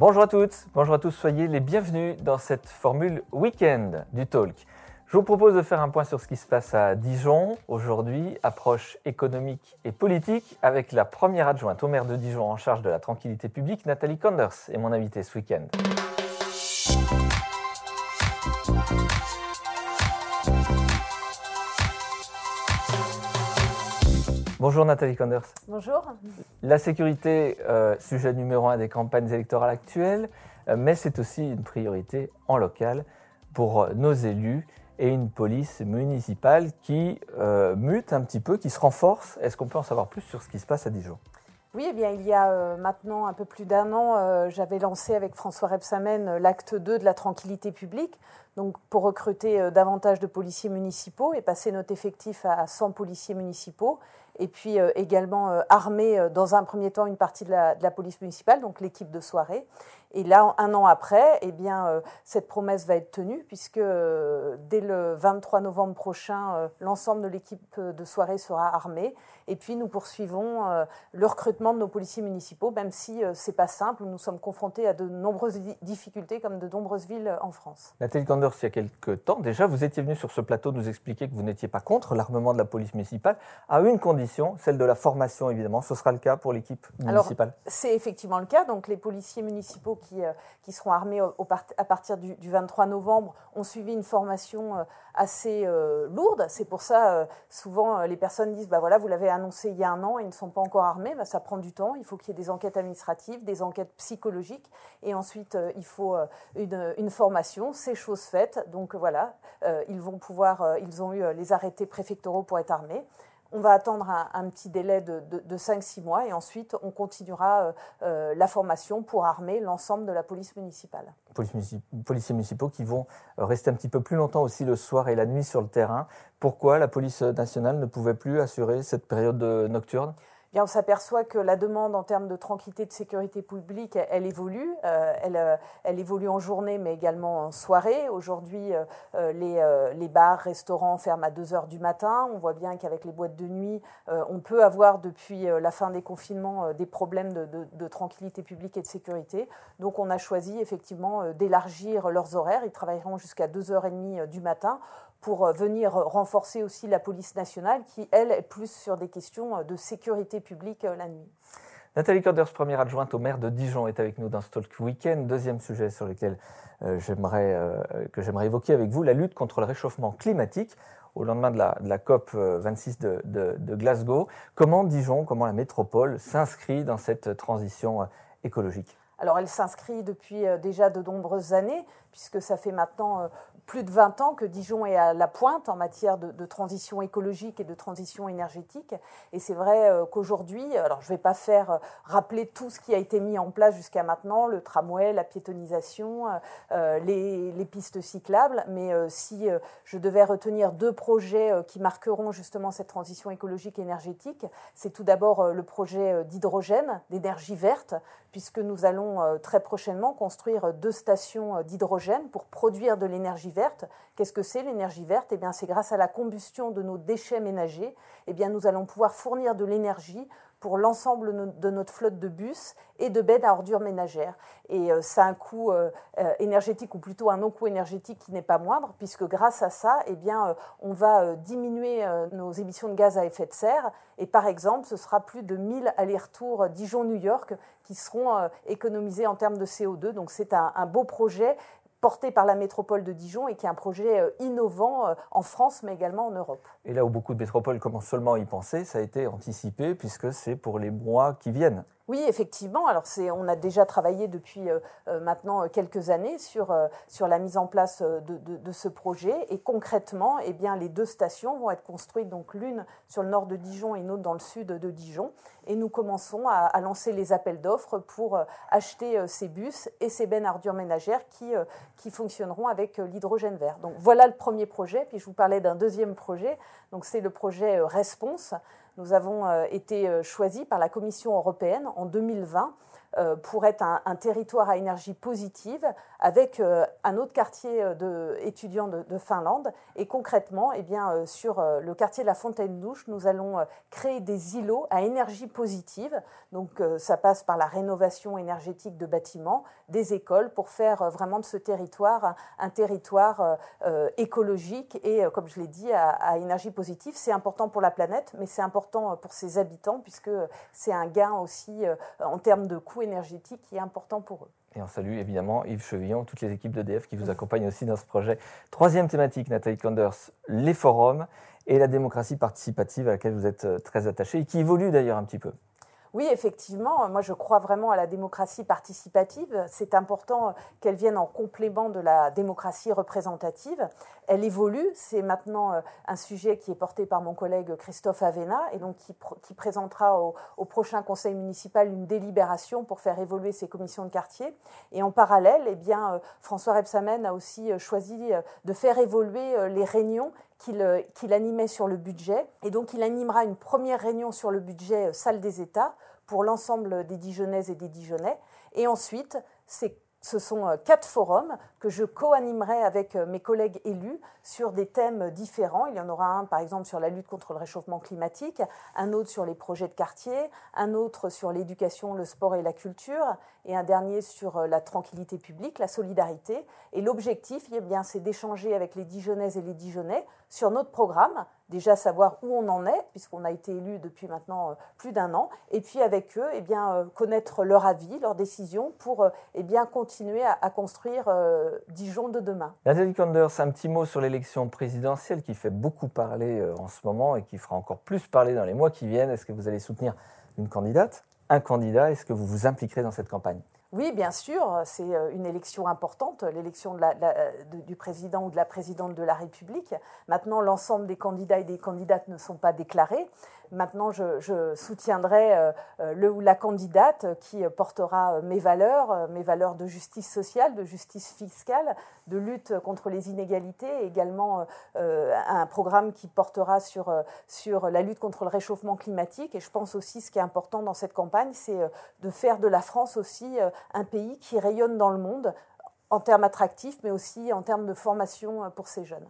Bonjour à toutes, bonjour à tous, soyez les bienvenus dans cette formule week-end du talk. Je vous propose de faire un point sur ce qui se passe à Dijon aujourd'hui, approche économique et politique, avec la première adjointe au maire de Dijon en charge de la tranquillité publique, Nathalie Kanders, et mon invité ce week-end. Bonjour Nathalie Kanders. Bonjour. La sécurité, euh, sujet numéro un des campagnes électorales actuelles, euh, mais c'est aussi une priorité en local pour nos élus et une police municipale qui euh, mute un petit peu, qui se renforce. Est-ce qu'on peut en savoir plus sur ce qui se passe à Dijon? Oui, eh bien, il y a euh, maintenant un peu plus d'un an, euh, j'avais lancé avec François Rebsamen l'acte 2 de la tranquillité publique, donc pour recruter davantage de policiers municipaux et passer notre effectif à 100 policiers municipaux, et puis également armer dans un premier temps une partie de la, police municipale, donc l'équipe de soirée. Et là, un an après, eh bien, euh, cette promesse va être tenue puisque euh, dès le 23 novembre prochain, euh, l'ensemble de l'équipe de soirée sera armée. Et puis, nous poursuivons le recrutement de nos policiers municipaux, même si c'est pas simple. Nous sommes confrontés à de nombreuses difficultés, comme de nombreuses villes en France. Nathalie Kanders, il y a quelques temps déjà, vous étiez venu sur ce plateau nous expliquer que vous n'étiez pas contre l'armement de la police municipale, à une condition, celle de la formation, évidemment. Ce sera le cas pour l'équipe municipale C'est effectivement le cas. Donc, les policiers municipaux qui, euh, qui seront armés à partir du, 23 novembre ont suivi une formation euh, assez euh, lourde. C'est pour ça, souvent, les personnes disent, bah voilà, vous l'avez annoncé il y a un an, ils ne sont pas encore armés. Bah, ça prend du temps. Il faut qu'il y ait des enquêtes administratives, des enquêtes psychologiques. Et ensuite, il faut une, une formation. C'est chose faite. Donc voilà, ils vont pouvoir, ils ont eu les arrêtés préfectoraux pour être armés. On va attendre un, petit délai de, 5-6 mois et ensuite on continuera euh, euh, la formation pour armer l'ensemble de la police municipale. policiers municipaux qui vont rester un petit peu plus longtemps aussi le soir et la nuit sur le terrain. Pourquoi la police nationale ne pouvait plus assurer cette période nocturne? On s'aperçoit que la demande en termes de tranquillité, de sécurité publique, elle, évolue. Euh, euh, elle, évolue en journée, mais également en soirée. Aujourd'hui, euh, les, bars, restaurants ferment à 2 heures du matin. On voit bien qu'avec les boîtes de nuit, on peut avoir depuis la fin des confinements des problèmes de, de, tranquillité publique et de sécurité. Donc, on a choisi effectivement d'élargir leurs horaires. Ils travailleront jusqu'à 2h30 du matin pour euh, venir renforcer aussi la police nationale qui, elle, est plus sur des questions euh, de sécurité publique euh, la nuit. Nathalie Corders, première adjointe au maire de Dijon, est avec nous dans ce Talk Weekend. Deuxième sujet sur lequel j'aimerais, que j'aimerais évoquer avec vous, la lutte contre le réchauffement climatique au lendemain de la, COP 26 de, de, Glasgow. Comment Dijon, comment la métropole s'inscrit dans cette transition écologique? Alors elle s'inscrit depuis déjà de nombreuses années, puisque ça fait maintenant plus de 20 ans que Dijon est à la pointe en matière de, transition écologique et de transition énergétique. Et c'est vrai euh, qu'aujourd'hui, alors je ne vais pas faire euh, rappeler tout ce qui a été mis en place jusqu'à maintenant, le tramway, la piétonisation, euh, les, pistes cyclables, mais si je devais retenir deux projets qui marqueront justement cette transition écologique et énergétique, c'est tout d'abord le projet d'hydrogène, d'énergie verte, puisque nous allons très prochainement construire deux stations d'hydrogène pour produire de l'énergie verte Qu'est-ce que c'est l'énergie verte? Eh bien, c'est grâce à la combustion de nos déchets ménagers, eh bien, nous allons pouvoir fournir de l'énergie pour l'ensemble de notre flotte de bus et de bêtes à ordures ménagères. Et euh, ça a un coût euh, euh, énergétique, ou plutôt un non-coût énergétique qui n'est pas moindre, puisque grâce à ça, eh bien, on va diminuer nos émissions de gaz à effet de serre. Et par exemple, ce sera plus de 1000 allers-retours Dijon-New York qui seront économisés en termes de CO2. Donc c'est un beau projet porté par la métropole de Dijon et qui est un projet euh, innovant euh, en France mais également en Europe. Et là où beaucoup de métropoles commencent seulement à y penser, ça a été anticipé puisque c'est pour les mois qui viennent. Oui, effectivement. Alors, on a déjà travaillé depuis euh, euh, maintenant euh, quelques années sur, sur la mise en place de, ce projet. Et concrètement, eh bien, les deux stations vont être construites, donc l'une sur le nord de Dijon et une autre dans le sud de Dijon. Et nous commençons à, lancer les appels d'offres pour acheter ces bus et ces bennes ardures ménagères qui, qui fonctionneront avec l'hydrogène vert. Donc, voilà le premier projet. Puis, je vous parlais d'un deuxième projet. Donc, c'est le projet Response nous avons euh, été euh, choisis par la Commission européenne en 2020 euh, pour être un, territoire à énergie positive avec euh, un autre quartier de, étudiants de, Finlande. Et concrètement, eh bien, sur le quartier de la Fontaine-Douche, nous allons créer des îlots à énergie positive. Donc ça passe par la rénovation énergétique de bâtiments, des écoles, pour faire vraiment de ce territoire un, territoire écologique et, comme je l'ai dit, à, énergie positive. C'est important pour la planète, mais c'est important pour ses habitants puisque c'est un gain aussi en termes de coûts énergétique qui est important pour eux. Et on salue évidemment Yves Chevillon, toutes les équipes d'EDF qui vous accompagnent aussi dans ce projet. Troisième thématique, Nathalie Kanders, les forums et la démocratie participative à laquelle vous êtes euh, très attachée et qui évolue d'ailleurs un petit peu. Oui, effectivement, moi je crois vraiment à la démocratie participative. C'est important qu'elle vienne en complément de la démocratie représentative. Elle évolue, c'est maintenant euh, un sujet qui est porté par mon collègue Christophe Avena et donc qui, présentera au, prochain conseil municipal une délibération pour faire évoluer ces commissions de quartier. Et en parallèle, eh bien, euh, François Rebsamen a aussi euh, choisi de faire évoluer les réunions qu'il animait sur le budget. Et donc, il animera une première réunion sur le budget salle des États pour l'ensemble des Dijonnaises et des Dijonnais. Et ensuite, c'est ce sont euh, quatre forums que je co-animerai avec euh, mes collègues élus sur des thèmes différents. Il y en aura un, par exemple, sur la lutte contre le réchauffement climatique, un autre sur les projets de quartier, un autre sur l'éducation, le sport et la culture, et un dernier sur euh, la tranquillité publique, la solidarité. Et l'objectif, eh bien, c'est d'échanger avec les Dijonnaises et les Dijonnais sur notre programme, déjà savoir où on en est, puisqu'on a été élu depuis maintenant euh, plus d'un an, et puis avec eux, eh bien, euh, connaître leur avis, leurs décisions pour eh bien, continuer à, construire Dijon de demain. Nathalie Kanders, un petit mot sur l'élection présidentielle qui fait beaucoup parler en ce moment et qui fera encore plus parler dans les mois qui viennent. Est-ce que vous allez soutenir une candidate un candidat? Est-ce que vous vous impliquerez dans cette campagne? Oui, bien sûr, c'est euh, une élection importante, l'élection du président ou de la présidente de la République. Maintenant, l'ensemble des candidats et des candidates ne sont pas déclarés. Maintenant, je, soutiendrai euh, euh, le ou la candidate qui portera mes valeurs, mes valeurs de justice sociale, de justice fiscale, de lutte contre les inégalités, également un programme qui portera sur, sur la lutte contre le réchauffement climatique. Et je pense aussi, ce qui est important dans cette campagne, c'est de faire de la France aussi un pays qui rayonne dans le monde en termes attractifs, mais aussi en termes de formation pour ces jeunes.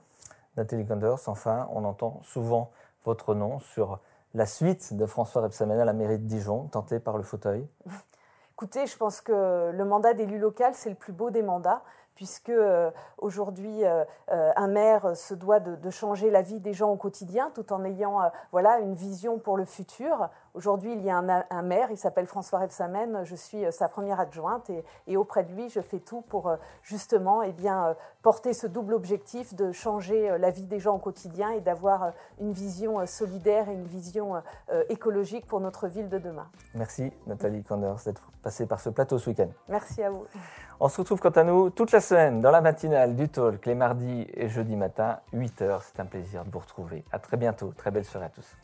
Nathalie Kanders, enfin, on entend souvent votre nom sur la suite de François Rebsamen à la mairie de Dijon, tentée par le fauteuil. Écoutez, je pense que le mandat d'élu local, c'est le plus beau des mandats puisque euh, aujourd'hui euh, euh, un maire se doit de, changer la vie des gens au quotidien tout en ayant voilà une vision pour le futur. Aujourd'hui, il y a un, maire, il s'appelle François Rebsamen, je suis sa première adjointe et, auprès de lui, je fais tout pour justement eh bien, porter ce double objectif de changer la vie des gens au quotidien et d'avoir une vision solidaire et une vision écologique pour notre ville de demain. Merci Nathalie Kanders d'être passée par ce plateau ce week-end. Merci à vous. On se retrouve quant à nous toute la semaine dans la matinale du Talk, les mardis et jeudis matin, 8h. C'est un plaisir de vous retrouver. À très bientôt. Très belle soirée à tous.